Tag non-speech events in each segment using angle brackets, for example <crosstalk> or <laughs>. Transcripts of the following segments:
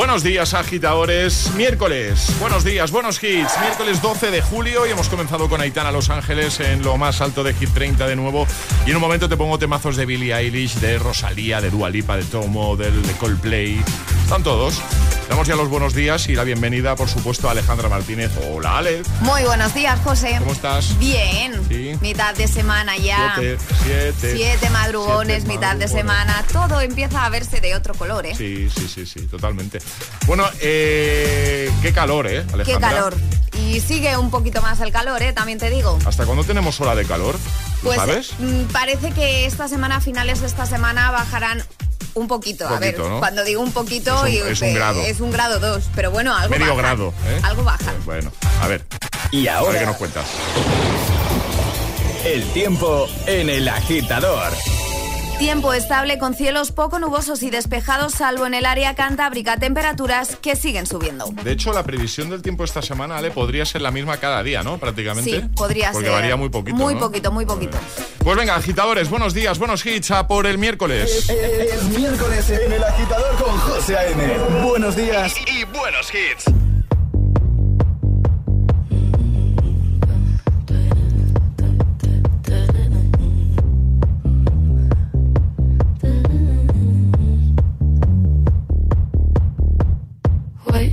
Buenos días, agitadores. Miércoles, buenos días, buenos hits. Miércoles 12 de julio y hemos comenzado con Aitana Los Ángeles en lo más alto de Hit 30 de nuevo. Y en un momento te pongo temazos de Billie Eilish, de Rosalía, de Dua Lipa, de Tomo, del de Coldplay. Están todos. Damos ya los buenos días y la bienvenida, por supuesto, a Alejandra Martínez. Hola, Ale. Muy buenos días, José. ¿Cómo estás? Bien. ¿Sí? Mitad de semana ya. Siete, siete. Siete madrugones, mitad de semana. Todo empieza a verse de otro color, ¿eh? Sí, sí, sí, sí, totalmente. Bueno, eh, qué calor, ¿eh, Alejandra? Qué calor. Y sigue un poquito más el calor, ¿eh? También te digo. ¿Hasta cuándo tenemos hora de calor? pues, sabes? Mm, parece que esta semana, a finales de esta semana, bajarán un poquito, a ver, cuando digo un poquito es un, es un grado. Es un grado dos, pero bueno, algo Medio grado, ¿eh? Algo baja. Bueno, a ver. Y ahora qué nos cuentas. El tiempo en el agitador. Tiempo estable con cielos poco nubosos y despejados, salvo en el área cantábrica, temperaturas que siguen subiendo. De hecho, la previsión del tiempo esta semana, Ale, podría ser la misma cada día, ¿no? Prácticamente. Sí, podría ser. Porque varía muy poquito. Muy poquito, muy poquito. Pues venga, agitadores, buenos días, buenos hits a por el miércoles. Es, miércoles en el agitador con José A.M. Buenos días y buenos hits.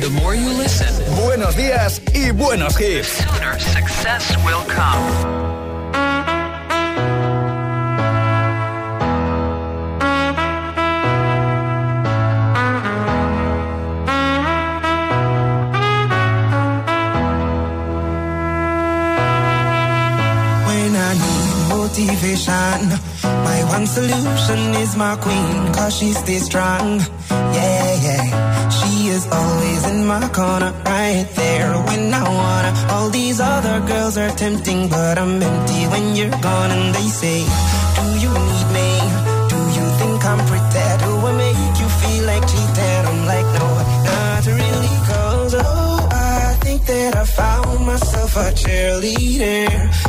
The more you listen, buenos días y buenos hits. The sooner success will come. motivation. My one solution is my queen, cause she stays strong corner, right there when I wanna. All these other girls are tempting, but I'm empty when you're gone. And they say, Do you need me? Do you think I'm pretty? Do I make you feel like cheating? I'm like, No, not really, cause oh, I think that I found myself a cheerleader.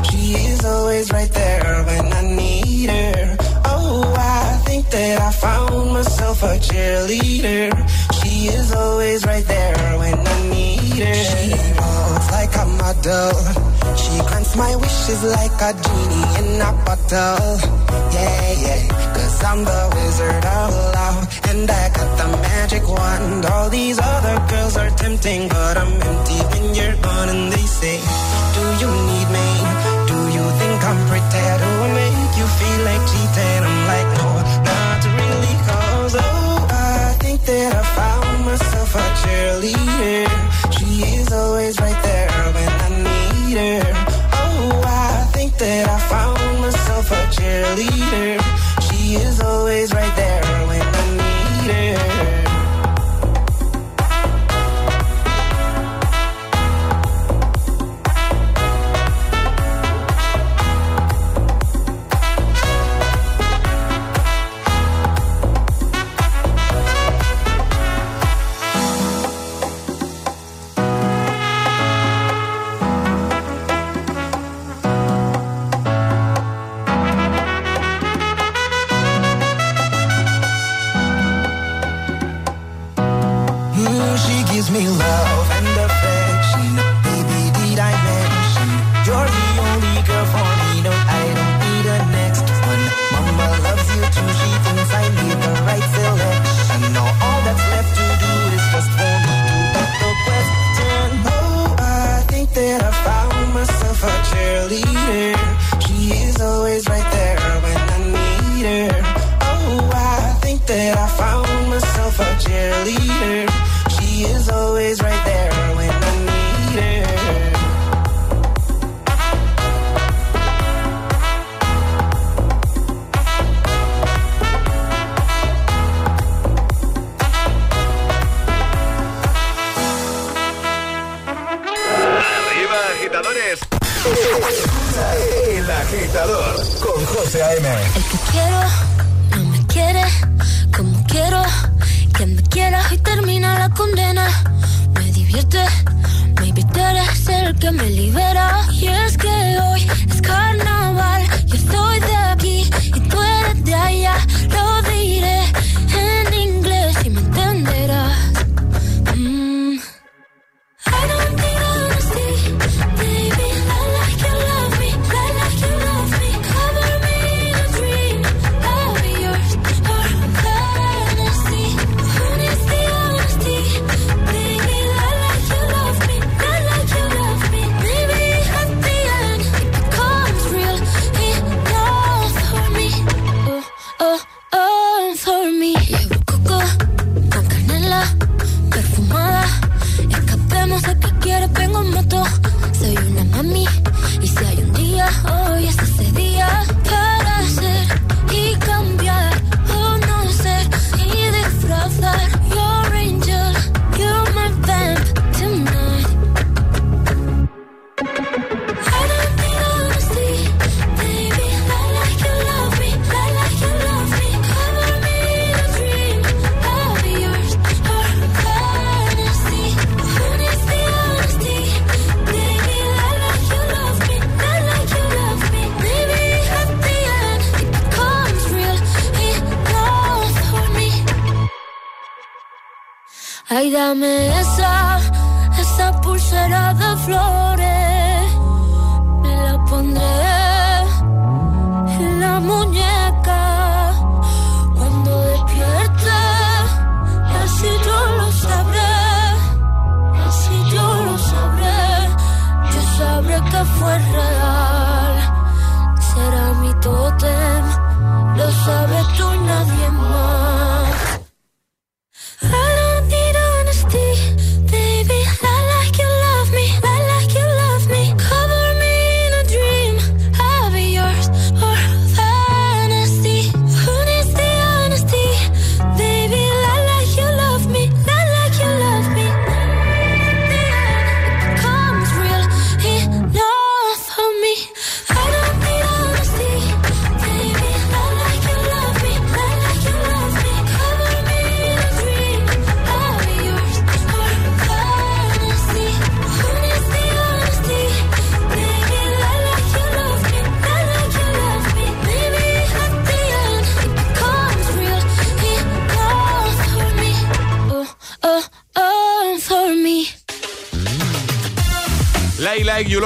She is always right there when I need her. Oh, I think that I found myself a cheerleader. She grants my wishes like a genie in a bottle. Yeah, yeah. Cause I'm the wizard of love. And I got the magic wand. All these other girls are tempting, but I'm empty when you're gone. And they say, Do you need me? Do you think I'm pretty? agitador con José A.M. El que quiero no me quiere como quiero. Quien me quiera y termina la condena. Me divierte, maybe tú eres el que me libera. Y es que hoy es carnaval. Yo soy de aquí y tú eres de allá. Lo diré. Dame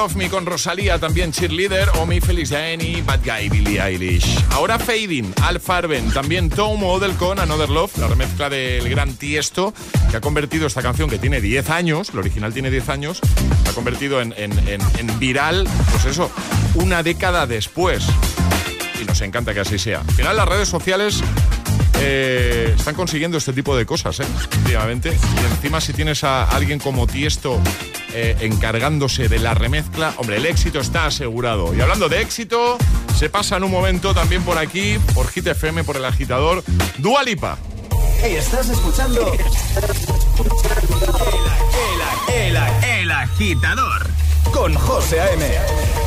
Love Me con Rosalía, también Cheerleader, o Mi Feliz Danny, Bad Guy, Billie Eilish. Ahora Fading, Al Farben, también Tom Model con Another Love, la remezcla del gran Tiesto, que ha convertido esta canción que tiene 10 años, el original tiene 10 años, ha convertido en, en viral, pues eso, una década después. Y nos encanta que así sea. Al final las redes sociales eh, están consiguiendo este tipo de cosas, ¿eh? Últimamente. Y encima si tienes a alguien como Tiesto eh, encargándose de la remezcla, hombre, el éxito está asegurado. Y hablando de éxito, se pasa en un momento también por aquí, por Hit FM, por el agitador, Dualipa. Hey, estás escuchando <laughs> el, el agitador con José A.M.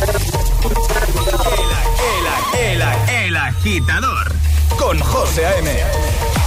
I'm just so tired to share my nights. I wanna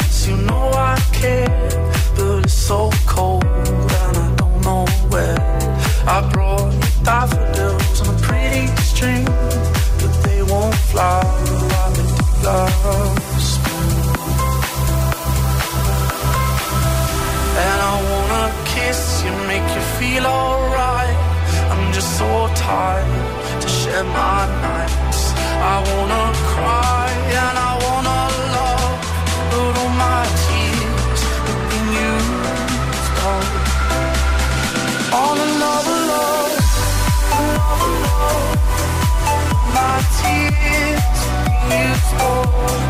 us. You know I care, but it's so cold and I don't know where. I brought you daffodils on a pretty string, but they won't fly while they loves And I wanna kiss you, make you feel alright. I'm just so tired to share my nights. I wanna cry kiss beautiful.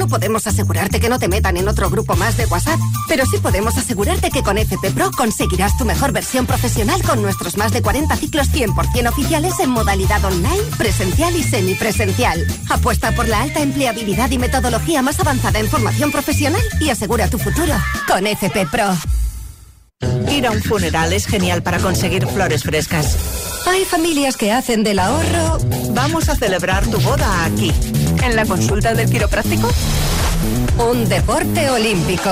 No podemos asegurarte que no te metan en otro grupo más de WhatsApp, pero sí podemos asegurarte que con FP Pro conseguirás tu mejor versión profesional con nuestros más de 40 ciclos 100% oficiales en modalidad online, presencial y semipresencial. Apuesta por la alta empleabilidad y metodología más avanzada en formación profesional y asegura tu futuro con FP Pro. Ir a un funeral es genial para conseguir flores frescas. Hay familias que hacen del ahorro. Vamos a celebrar tu boda aquí. ¿En la consulta del quiropráctico? Un deporte olímpico.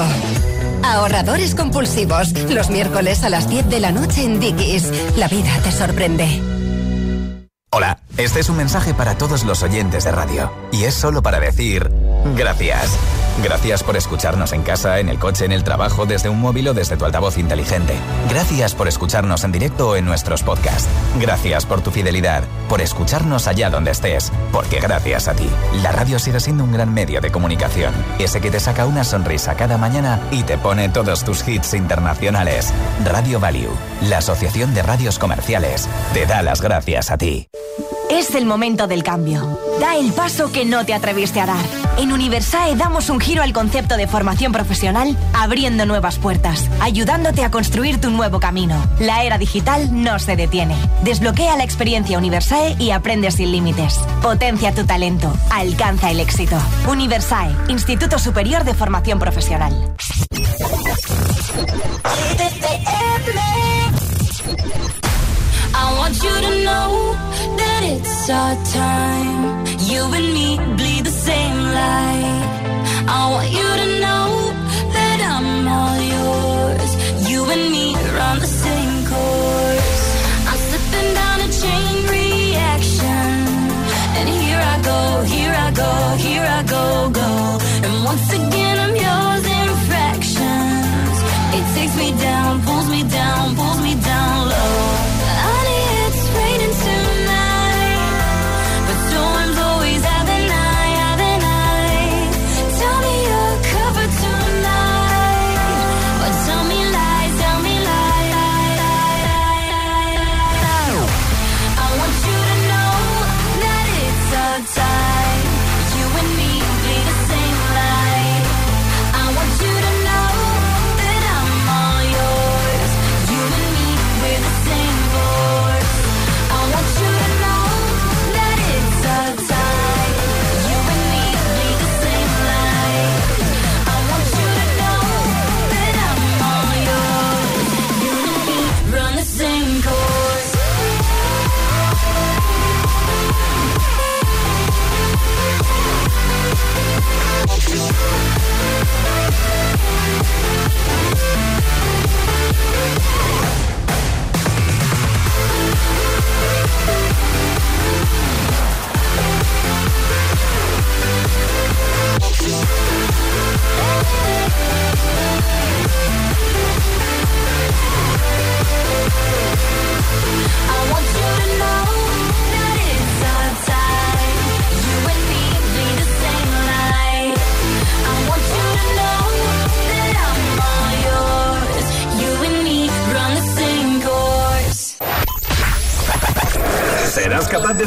Ahorradores compulsivos. Los miércoles a las 10 de la noche en Dickies. La vida te sorprende. Hola, este es un mensaje para todos los oyentes de radio. Y es solo para decir gracias. Gracias por escucharnos en casa, en el coche, en el trabajo, desde un móvil o desde tu altavoz inteligente. Gracias por escucharnos en directo o en nuestros podcasts. Gracias por tu fidelidad, por escucharnos allá donde estés, porque gracias a ti, la radio sigue siendo un gran medio de comunicación. Ese que te saca una sonrisa cada mañana y te pone todos tus hits internacionales. Radio Value, la Asociación de Radios Comerciales, te da las gracias a ti. Es el momento del cambio. Da el paso que no te atreviste a dar. En Universae damos un giro al concepto de formación profesional, abriendo nuevas puertas, ayudándote a construir tu nuevo camino. La era digital no se detiene. Desbloquea la experiencia Universae y aprende sin límites. Potencia tu talento. Alcanza el éxito. Universae, Instituto Superior de Formación Profesional. You and me bleed the same light. I want you to know that I'm all yours. You and me run the same course. I'm slipping down a chain reaction. And here I go, here I go, here I go, go. And once again I'm yours in fractions. It takes me down, pulls me down, pulls me down low.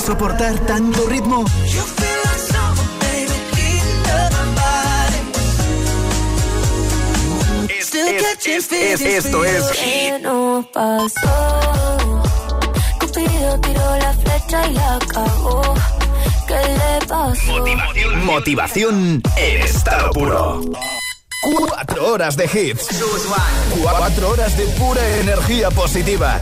soportar tanto ritmo. Es, esto es. Motivación, motivación en puro. Cuatro horas de hits. Cuatro horas de pura energía positiva.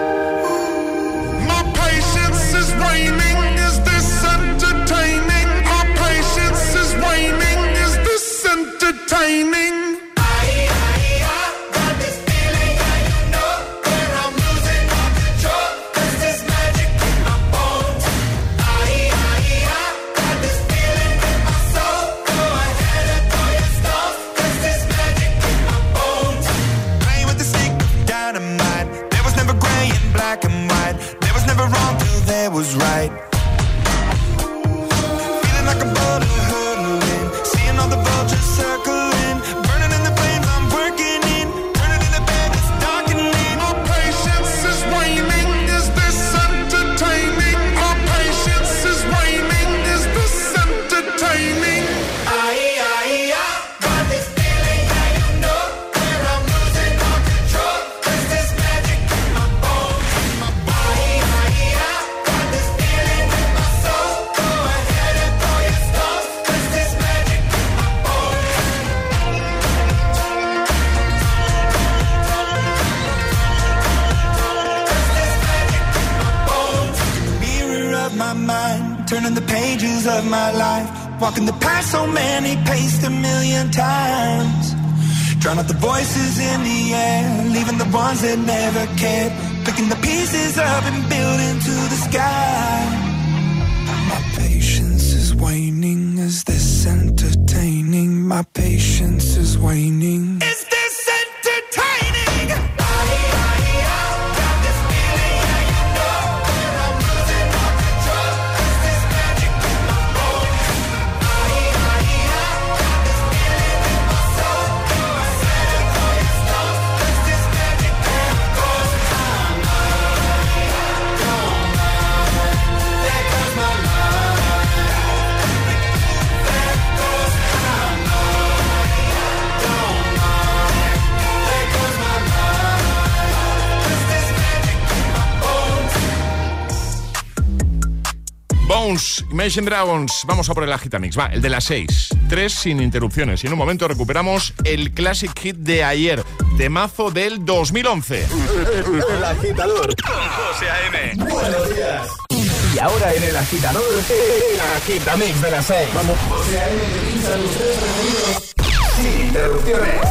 Imagine Dragons, vamos a por el Agitamix, va, el de las 6. 3 sin interrupciones. Y en un momento recuperamos el Classic Hit de ayer, temazo del 2011. el agitador con José A.M. Buenos días. Y ahora en el agitador, el Agitamix de las 6. Vamos, José A.M. Sin interrupciones.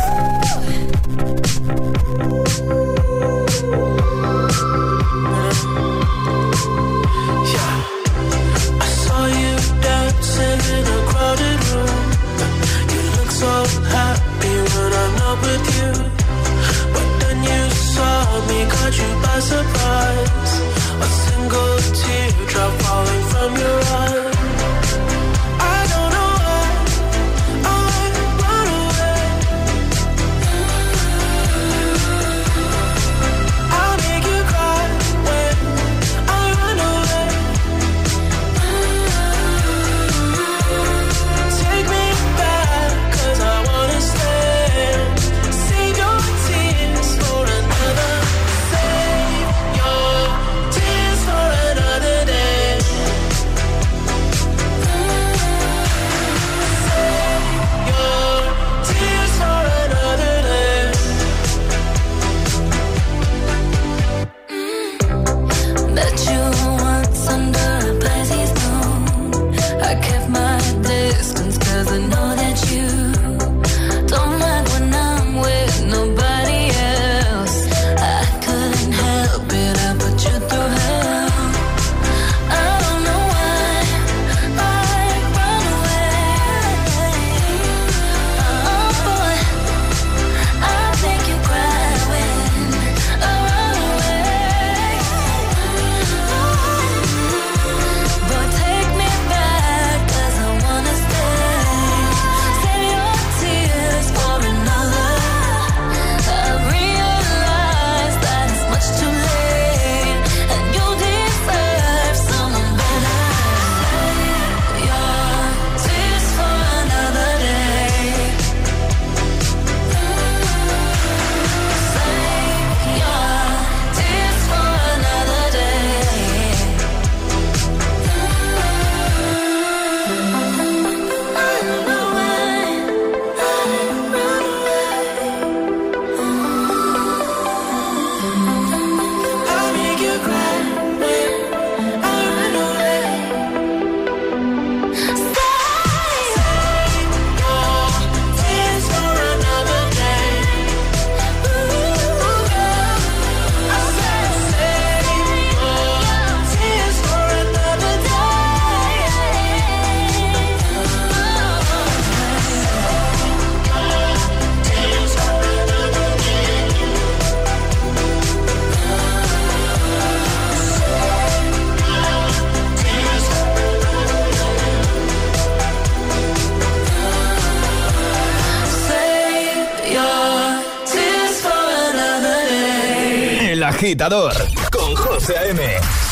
Agitador con José A.M.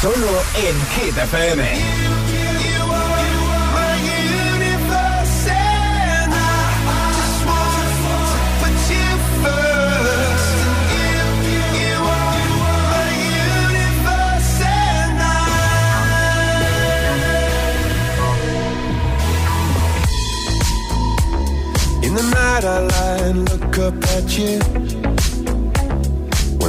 Solo en Hit FM. In the night I look up at you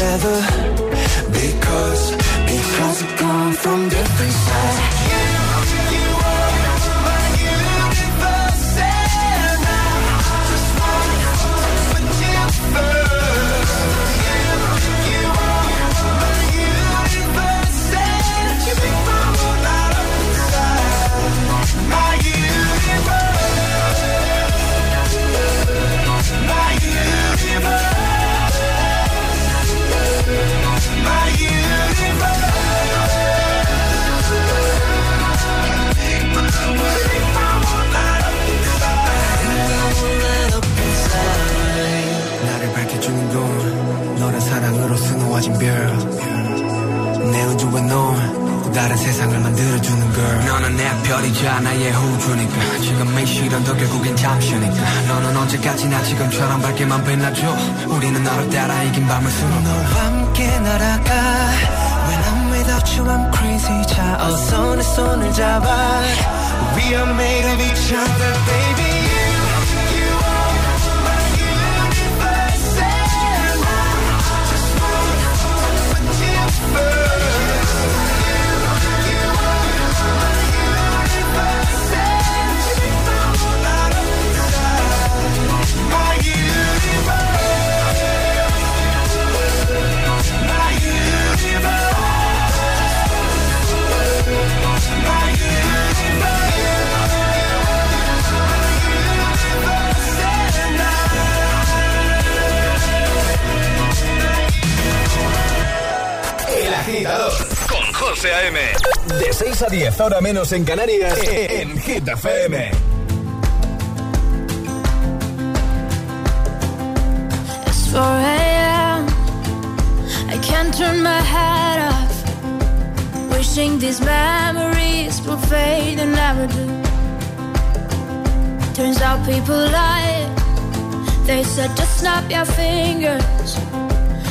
Together 밤을 수놓 너와 함께 날아가 When I'm without you I'm crazy 자 어서 내 손을 잡아 We are made of each other baby Con José A.M. De 6 a 10, ahora menos en Canarias, en Hit FM. It's 4 a.m. I can't turn my head off. Wishing these memories will fade and never do. Turns out people lie. They said just snap your fingers.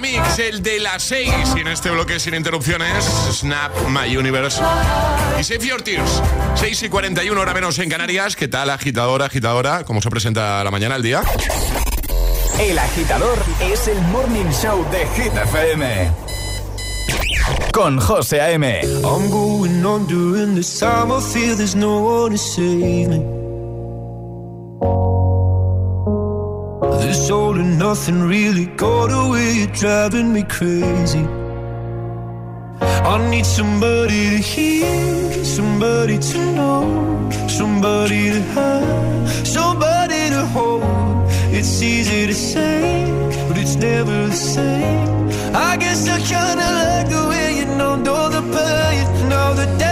Mix, el de las 6. Y en este bloque sin interrupciones, Snap My Universe. Y Save Your Tears. 6 y 41, hora menos en Canarias. ¿Qué tal, agitadora, agitadora? ¿Cómo se presenta la mañana, el día? El agitador es el morning show de Hit FM. Con José A.M. I'm going on during this time. I feel there's no one to save me. nothing really got away. You're driving me crazy. I need somebody to hear, somebody to know, somebody to have, somebody to hold. It's easy to say, but it's never the same. I guess I kinda like the way you know, know the pain, know the day.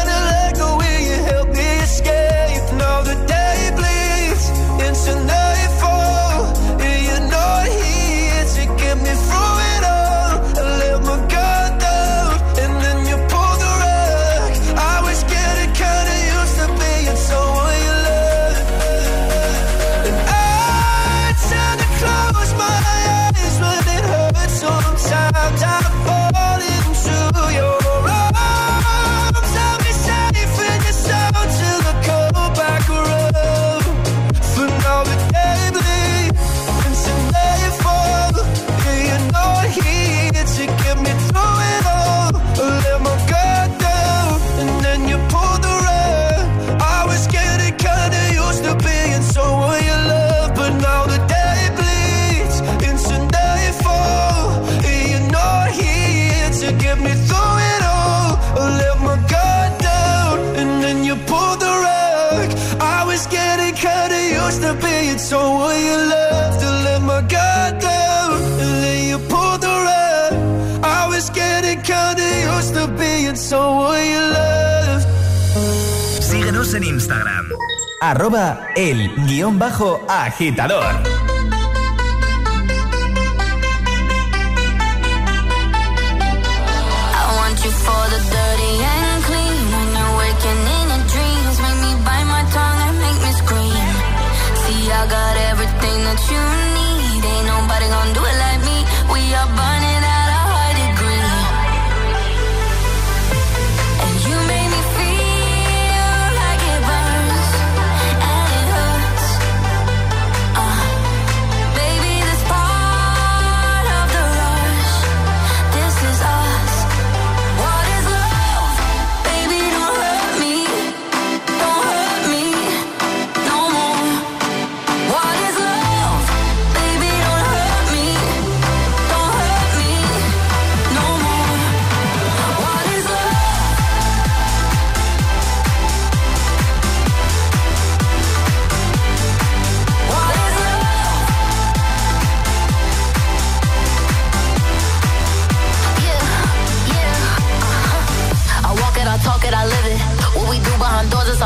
Arroba el guion bajo agitador.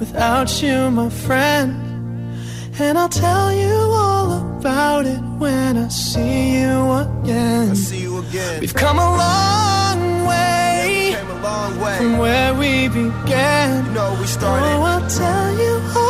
without you, my friend. And I'll tell you all about it when I see you again. I see you again. We've come a long way, Came a long way. from where we began. You know we started. Oh, I'll tell you all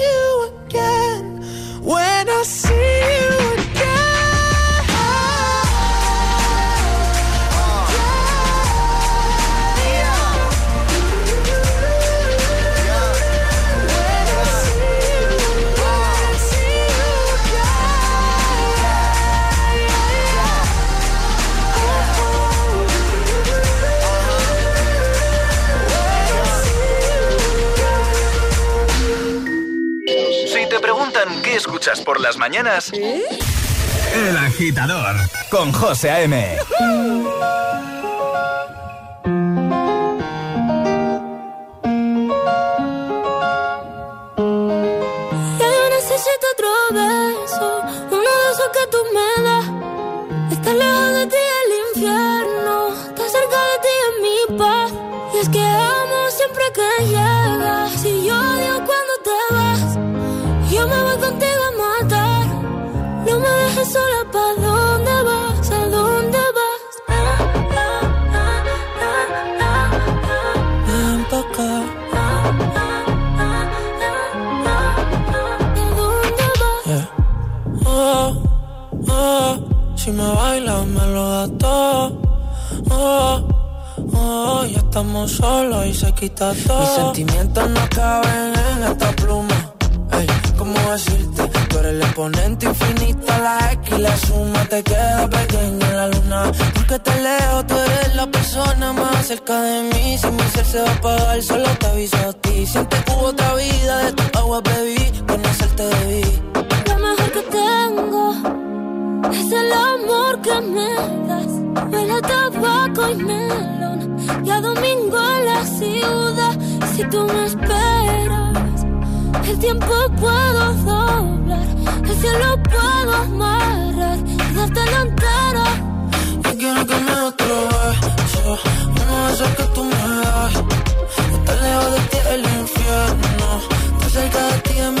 escuchas por las mañanas, El agitador con José A.M. oh, me bailas me lo das todo. Oh, modo, ya estamos solos y se quita todo. Mis sentimientos no caben en esta pluma. Ey, ¿cómo decirte? Tú eres el exponente infinito, la X y la suma te queda pequeña en la luna. Porque te leo, tú eres la persona más cerca de mí. Si mi ser se va a apagar, solo te aviso a ti. Siente que hubo otra vida, de tu agua bebí, conocerte debí. Lo mejor que tengo es el amor que me das. Huele a tabaco y melón. Y a domingo en la ciudad. Si tú me esperas, el tiempo puedo doblar. El cielo puedo amarrar y darte la entera. Yo quiero que me otro beso, uno de esos que tú me das. Estar lejos de ti el infierno, estar cerca de ti es mi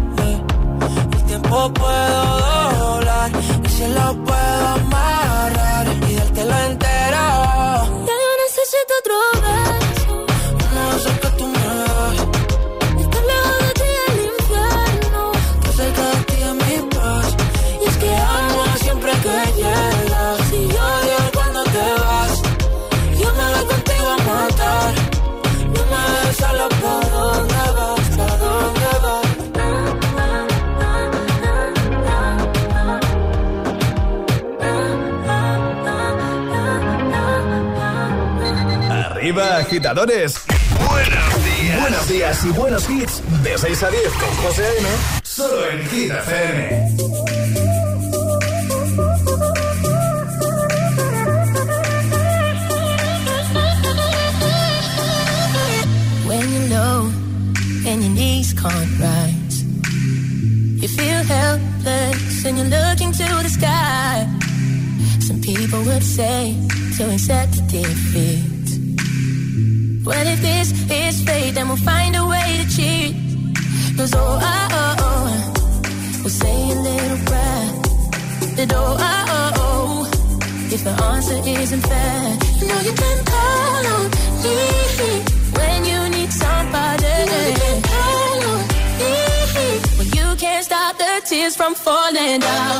tiempo puedo doblar y si lo puedo amarrar agitadores. Buenos días. Buenos días y buenos hits. De 6 a 10 con José A.M. Solo en Hit FM. When you're low and your knees can't rise, you feel helpless and you're looking to the sky. Some people would say to accept defeat. Well, if this is fate, then we'll find a way to cheat. Cause oh, oh, oh, oh, we'll say a little prayer. That oh, oh, oh, oh, if the answer isn't fair, you know you can call on me when you need somebody. You can call on me when you can't stop the tears from falling down.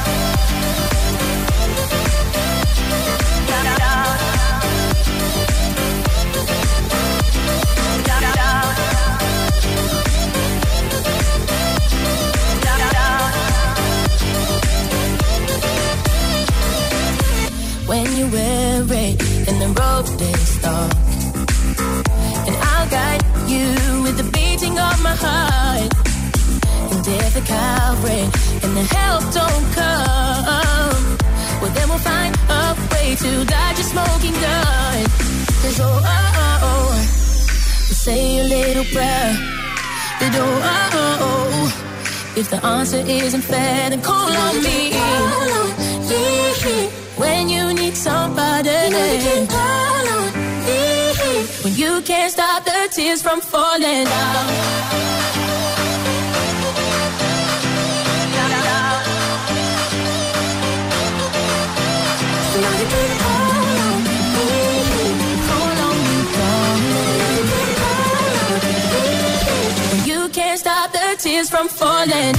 little prayer. That oh, oh, oh, oh, if the answer isn't fair, then call on me. Call on me. When you need somebody, call on me. When you can't stop the tears from falling down. Tears from falling.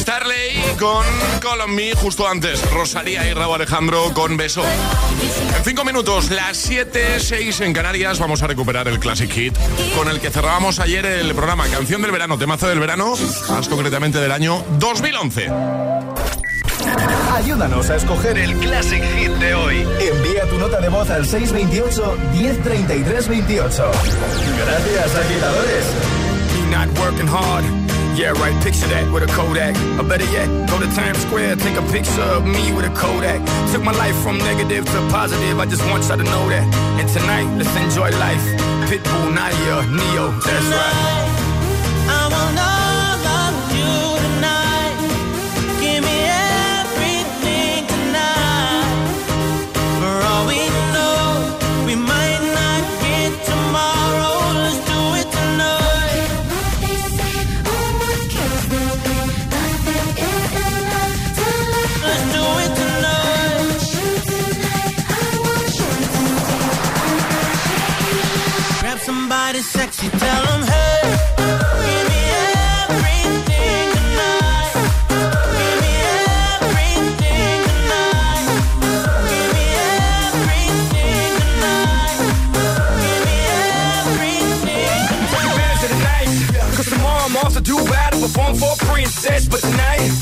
Starley con Me, justo antes, Rosalía y Raúl Alejandro con beso. Cinco minutos, las 7, 6 en Canarias, vamos a recuperar el Classic Hit con el que cerrábamos ayer el programa Canción del Verano, temazo del verano, más concretamente del año 2011. Ayúdanos a escoger el Classic Hit de hoy. Envía tu nota de voz al 628 1033 28. Gracias, agitadores. not working hard. Yeah, right, picture that with a Kodak. Or better yet, go to Times Square, take a picture of me with a Kodak. Took my life from negative to positive, I just want y'all to know that. And tonight, let's enjoy life. Pitbull, Nadia, Neo, that's right. Cause tomorrow I'm off to do battle, perform for a princess. But tonight,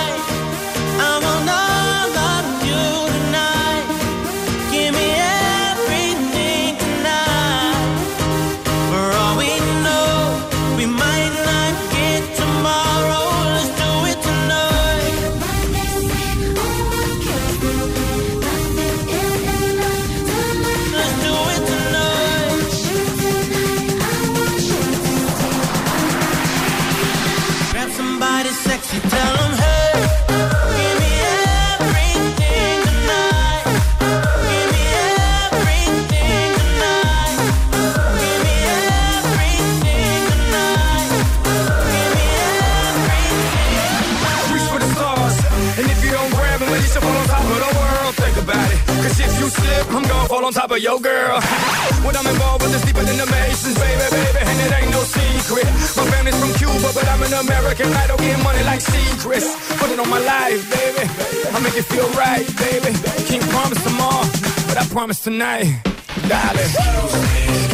Promise tonight. Darling.